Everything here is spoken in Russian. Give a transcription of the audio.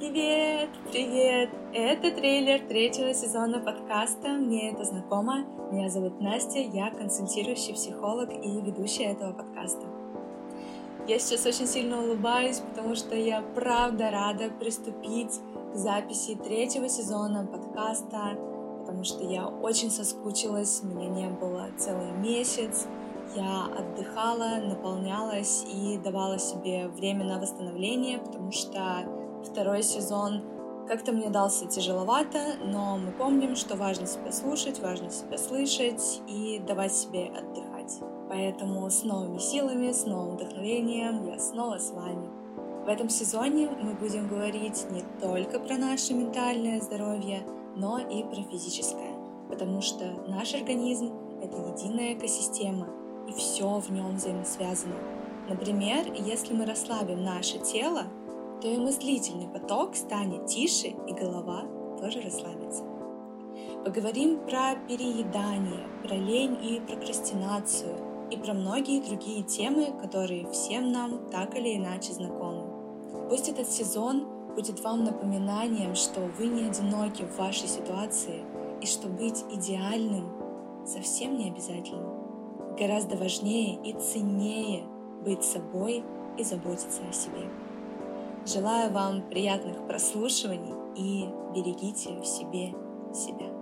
Привет, привет! Это трейлер третьего сезона подкаста «Мне это знакомо». Меня зовут Настя, я консультирующий психолог и ведущая этого подкаста. Я сейчас очень сильно улыбаюсь, потому что я правда рада приступить к записи третьего сезона подкаста, потому что я очень соскучилась, меня не было целый месяц, я отдыхала, наполнялась и давала себе время на восстановление, потому что Второй сезон как-то мне дался тяжеловато, но мы помним, что важно себя слушать, важно себя слышать и давать себе отдыхать. Поэтому с новыми силами, с новым вдохновением я снова с вами. В этом сезоне мы будем говорить не только про наше ментальное здоровье, но и про физическое, потому что наш организм — это единая экосистема, и все в нем взаимосвязано. Например, если мы расслабим наше тело, то и мыслительный поток станет тише, и голова тоже расслабится. Поговорим про переедание, про лень и прокрастинацию, и про многие другие темы, которые всем нам так или иначе знакомы. Пусть этот сезон будет вам напоминанием, что вы не одиноки в вашей ситуации, и что быть идеальным совсем не обязательно. Гораздо важнее и ценнее быть собой и заботиться о себе. Желаю вам приятных прослушиваний и берегите в себе себя.